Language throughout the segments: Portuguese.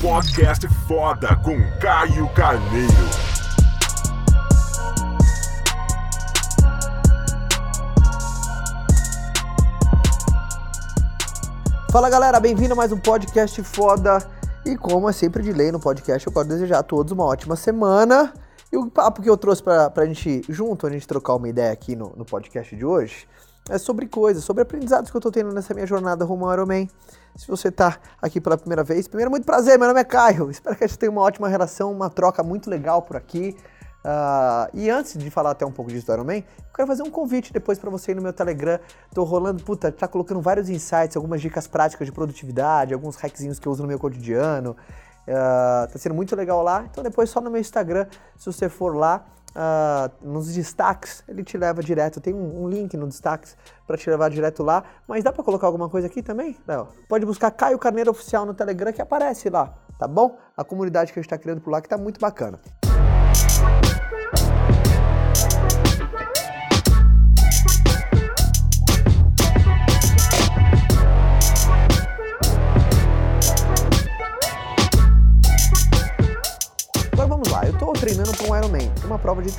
Podcast foda com Caio Carneiro. Fala galera, bem-vindo a mais um podcast foda. E como é sempre de lei no podcast, eu quero desejar a todos uma ótima semana. E o papo que eu trouxe pra, pra gente, junto, a gente trocar uma ideia aqui no, no podcast de hoje, é sobre coisas, sobre aprendizados que eu tô tendo nessa minha jornada rumo ao Ironman. Se você tá aqui pela primeira vez, primeiro, muito prazer, meu nome é Caio. Espero que a gente tenha uma ótima relação, uma troca muito legal por aqui. Uh, e antes de falar até um pouco disso do Ironman, eu quero fazer um convite depois para você ir no meu Telegram. Tô rolando, puta, tá colocando vários insights, algumas dicas práticas de produtividade, alguns hackzinhos que eu uso no meu cotidiano. Uh, tá sendo muito legal lá. Então depois só no meu Instagram, se você for lá, uh, nos destaques, ele te leva direto. Tem um, um link no destaques para te levar direto lá. Mas dá para colocar alguma coisa aqui também? Não. Pode buscar Caio Carneiro Oficial no Telegram que aparece lá, tá bom? A comunidade que a gente está criando por lá que tá muito bacana.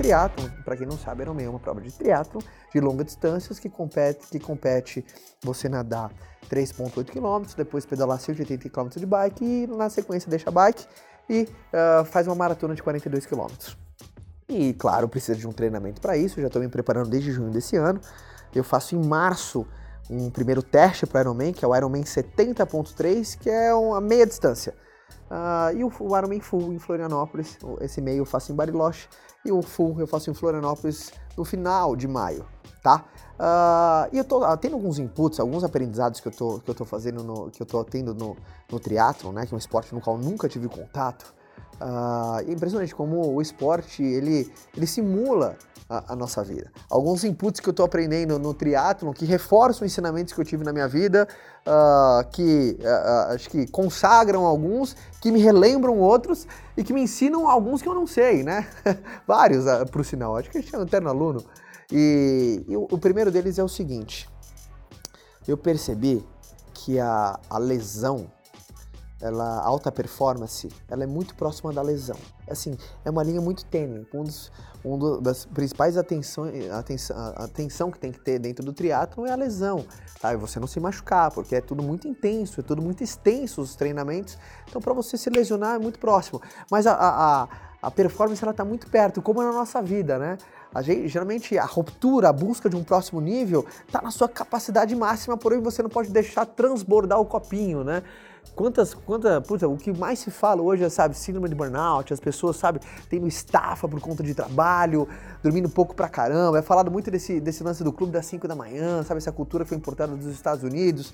Uma prova de triatlo. Para quem não sabe, Ironman é uma prova de triatlo de longa distâncias que compete, que compete você nadar 3.8 km, depois pedalar 180 km de bike e na sequência deixa a bike e uh, faz uma maratona de 42 km. E claro, precisa de um treinamento para isso, já estou me preparando desde junho desse ano. Eu faço em março um primeiro teste para Ironman, que é o Ironman 70.3, que é uma meia distância. Uh, e o, o Ironman Full em Florianópolis, esse meio eu faço em Bariloche, e o Full eu faço em Florianópolis no final de maio, tá? Uh, e eu tô uh, tendo alguns inputs, alguns aprendizados que eu tô, que eu tô fazendo, no, que eu tô tendo no, no triatlon, né? Que é um esporte no qual eu nunca tive contato. É impressionante como o esporte, ele, ele simula a, a, nossa vida. Alguns inputs que eu estou aprendendo no triatlon que reforçam ensinamentos que eu tive na minha vida, uh, que uh, acho que consagram alguns, que me relembram outros e que me ensinam alguns que eu não sei, né? Vários, uh, por sinal. Acho que a gente é um eterno aluno. E, e o, o, primeiro deles é o seguinte: eu percebi que a, a lesão ela alta performance, ela é muito próxima da lesão. Assim, é uma linha muito tênue. Um dos, um das principais atenções, atenção, atenção que tem que ter dentro do triatlo é a lesão, tá? E você não se machucar, porque é tudo muito intenso, é tudo muito extenso os treinamentos. Então, para você se lesionar é muito próximo. Mas a, a, a performance ela está muito perto, como é na nossa vida, né? A gente, geralmente a ruptura, a busca de um próximo nível está na sua capacidade máxima, porém você não pode deixar transbordar o copinho, né? Quantas, quanta, puta, o que mais se fala hoje é, sabe, síndrome de burnout, as pessoas, sabe, tendo estafa por conta de trabalho, dormindo pouco pra caramba. É falado muito desse, desse lance do clube das 5 da manhã, sabe, essa cultura foi importada dos Estados Unidos,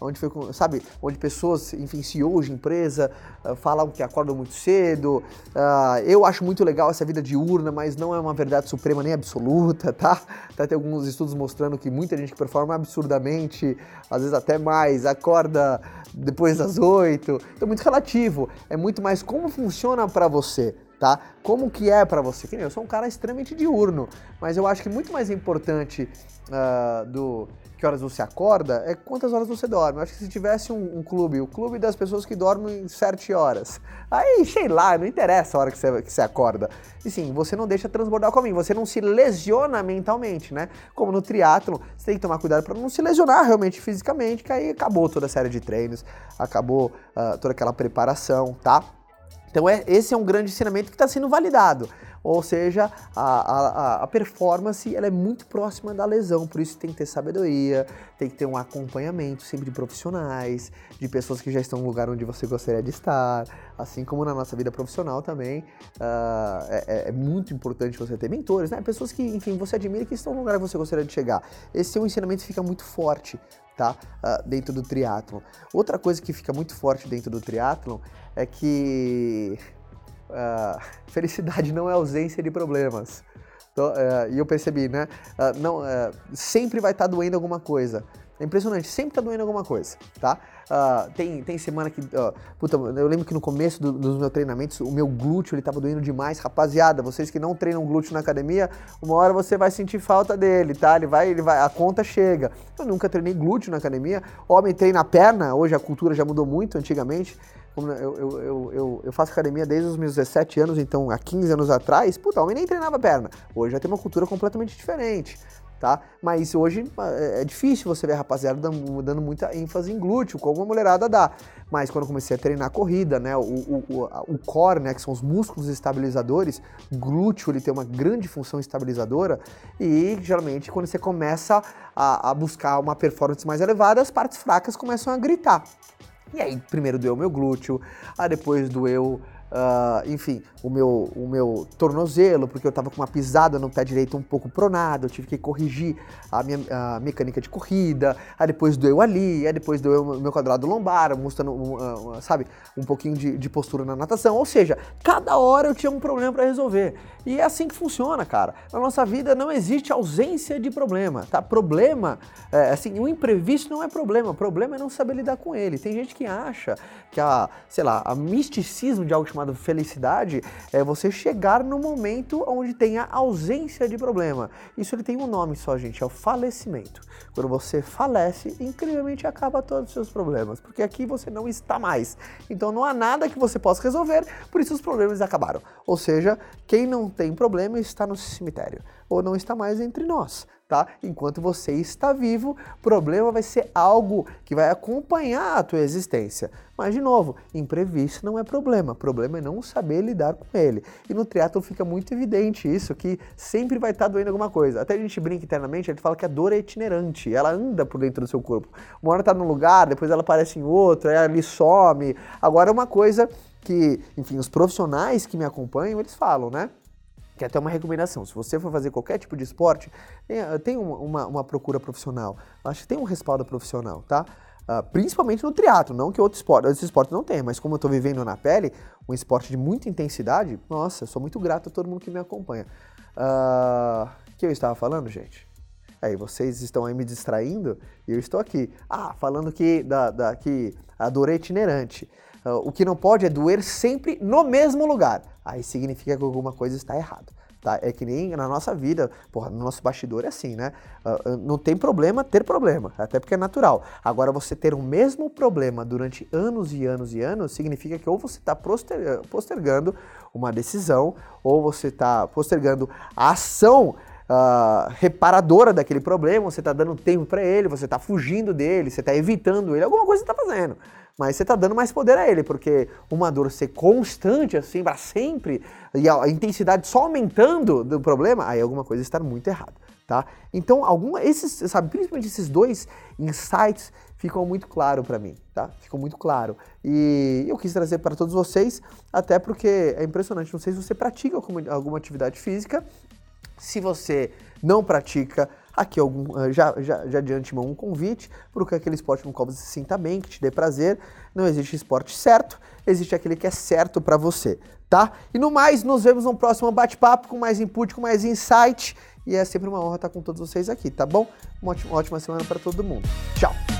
onde foi, sabe, onde pessoas, enfim, CEOs de empresa uh, falam que acordam muito cedo. Uh, eu acho muito legal essa vida diurna, mas não é uma verdade suprema nem absoluta, tá? Tá tem alguns estudos mostrando que muita gente que performa absurdamente, às vezes até mais, acorda depois das oito. Então, muito relativo. É muito mais como funciona para você, tá? Como que é para você? Que nem eu sou um cara extremamente diurno, mas eu acho que muito mais importante uh, do que horas você acorda é quantas horas você dorme. Eu acho que se tivesse um, um, clube, o clube das pessoas que dormem sete horas, aí sei lá, não interessa a hora que você, que você acorda. E sim, você não deixa transbordar o caminho, você não se lesiona mentalmente, né? Como no triatlo, você tem que tomar cuidado para não se lesionar realmente fisicamente, que aí acabou toda a série de treinos, acabou uh, toda aquela preparação, tá? Então é, esse é um grande ensinamento que está sendo validado. Ou seja, a, a, a, performance ela é muito próxima da lesão, por isso tem que ter sabedoria, tem que ter um acompanhamento sempre de profissionais, de pessoas que já estão no lugar onde você gostaria de estar, assim como na nossa vida profissional também. Uh, é, é, muito importante você ter mentores, né? pessoas que, enfim, você admira que estão no lugar que você gostaria de chegar. Esse é um ensinamento que fica muito forte tá? Uh, dentro do triatlon. Outra coisa que fica muito forte dentro do triatlon é que uh, felicidade não é ausência de problemas. Então, uh, e eu percebi, né? não, sempre vai estar tá doendo alguma coisa. É impressionante, sempre tá doendo alguma coisa, tá? Uh, tem, tem semana que. Uh, puta, eu lembro que no começo do, dos meus treinamentos, o meu glúteo ele tava doendo demais. Rapaziada, vocês que não treinam glúteo na academia, uma hora você vai sentir falta dele, tá? Ele vai, ele vai, a conta chega. Eu nunca treinei glúteo na academia. Homem treina a perna, hoje a cultura já mudou muito, antigamente eu, eu, eu, eu, eu faço academia desde os meus 17 anos, então há 15 anos atrás, puta, homem nem treinava perna. Hoje já tem uma cultura completamente diferente tá? Mas hoje é, é difícil você ver a rapaziada dando, muita ênfase em glúteo, como a mulherada dá. Mas quando eu comecei a treinar corrida, né, o, o, o, o core, né, que são os músculos estabilizadores, glúteo ele tem uma grande função estabilizadora e geralmente quando você começa a, a buscar uma performance mais elevada, as partes fracas começam a gritar. E aí, primeiro doeu meu glúteo, aí depois doeu Uh, enfim, o meu, o meu tornozelo, porque eu estava com uma pisada no pé direito um pouco pronado, eu tive que corrigir a minha a mecânica de corrida, aí depois doeu ali, aí depois doeu o meu quadrado lombar, mostrando, uh, uh, sabe, um pouquinho de, de, postura na natação. Ou seja, cada hora eu tinha um problema para resolver. E é assim que funciona, cara. Na nossa vida não existe ausência de problema, tá? Problema, é, assim, o imprevisto não é problema, problema é não saber lidar com ele. Tem gente que acha que a, sei lá, a misticismo de algo chamado felicidade é você chegar no momento onde tem a ausência de problema. Isso ele tem um nome só, gente, é o falecimento. Quando você falece, incrivelmente acaba todos os seus problemas, porque aqui você não está mais. Então não há nada que você possa resolver, por isso os problemas acabaram. Ou seja, quem não tem problema está no cemitério ou não está mais entre nós tá? Enquanto você está vivo, problema vai ser algo que vai acompanhar a tua existência. Mas de novo, imprevisto não é problema, problema é não saber lidar com ele. E no triatlo fica muito evidente isso, que sempre vai estar doendo alguma coisa. Até a gente brinca internamente, a gente fala que a dor é itinerante, ela anda por dentro do seu corpo. Uma hora está num lugar, depois ela aparece em outro, aí ali some. Agora uma coisa que, enfim, os profissionais que me acompanham, eles falam, né? Que é até uma recomendação. Se você for fazer qualquer tipo de esporte, tem uma, uma procura profissional. Acho que tem um respaldo profissional, tá? Uh, principalmente no triatlo, não que outro esporte, esse esporte não tem, mas como eu estou vivendo na pele, um esporte de muita intensidade, nossa, sou muito grato a todo mundo que me acompanha. O uh, que eu estava falando, gente? Aí vocês estão aí me distraindo e eu estou aqui. Ah, falando que, da, da, que a dor é itinerante. O que não pode é doer sempre no mesmo lugar aí significa que alguma coisa está errada. Tá? É que nem na nossa vida, porra, no nosso bastidor é assim, né? Uh, não tem problema ter problema, até porque é natural. Agora, você ter o mesmo problema durante anos e anos e anos significa que ou você está postergando uma decisão, ou você está postergando a ação Uh, reparadora daquele problema, você está dando tempo para ele, você está fugindo dele, você está evitando ele, alguma coisa você está fazendo mas você está dando mais poder a ele, porque uma dor ser constante assim para sempre e a, intensidade só aumentando do problema, aí alguma coisa está muito errada, tá? Então, alguma esses, sabe, principalmente esses dois insights ficam muito claro para mim, tá? Ficou muito claro. E eu quis trazer para todos vocês, até porque é impressionante, não sei se você pratica alguma, alguma atividade física, se você não pratica, aqui algum, eh, já, já, já de antemão um convite para aquele esporte no qual você se sinta bem, que te dê prazer. Não existe esporte certo, existe aquele que é certo para você, tá? E no mais, nos vemos no próximo bate-papo com mais input, com mais insight. E é sempre uma honra estar com todos vocês aqui, tá bom? Uma ótima, uma ótima semana para todo mundo. Tchau!